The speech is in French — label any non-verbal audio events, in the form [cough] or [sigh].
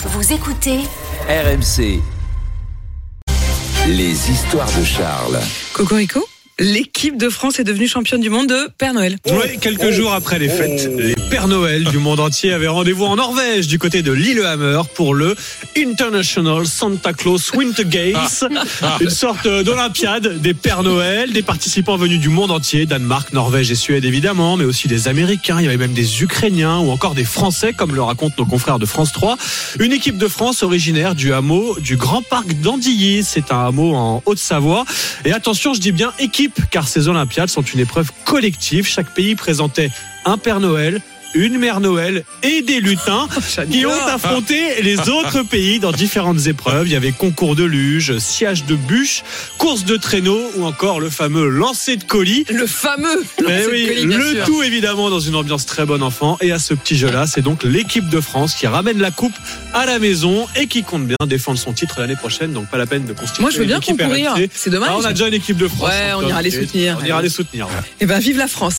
Vous écoutez RMC. Les histoires de Charles. Cocorico L'équipe de France est devenue championne du monde de Père Noël. Oui, quelques jours après les fêtes, les Pères Noël du monde entier avaient rendez-vous en Norvège, du côté de Lillehammer, pour le International Santa Claus Winter Games, [laughs] une sorte d'Olympiade des Pères Noël, des participants venus du monde entier, Danemark, Norvège et Suède évidemment, mais aussi des Américains, il y avait même des Ukrainiens ou encore des Français, comme le racontent nos confrères de France 3. Une équipe de France originaire du hameau du Grand Parc d'Andilly, c'est un hameau en Haute-Savoie. Et attention, je dis bien équipe car ces Olympiades sont une épreuve collective. Chaque pays présentait un Père Noël, une Mère Noël et des lutins [laughs] qui ont affronté les [laughs] autres pays dans différentes épreuves. Il y avait concours de luge, siège de bûche, course de traîneau ou encore le fameux lancer de colis. Le fameux Eh lancer de oui, colis, bien le sûr. tout évidemment dans une ambiance très bonne enfant. Et à ce petit jeu-là, c'est donc l'équipe de France qui ramène la coupe à la maison et qui compte bien défendre son titre l'année prochaine. Donc pas la peine de constituer. Moi, je veux bien concourir. C'est dommage. Ah, on a déjà une équipe de France. Ouais, on Donc, ira les et- soutenir. On ira les soutenir. ouais. Eh ben, vive la France.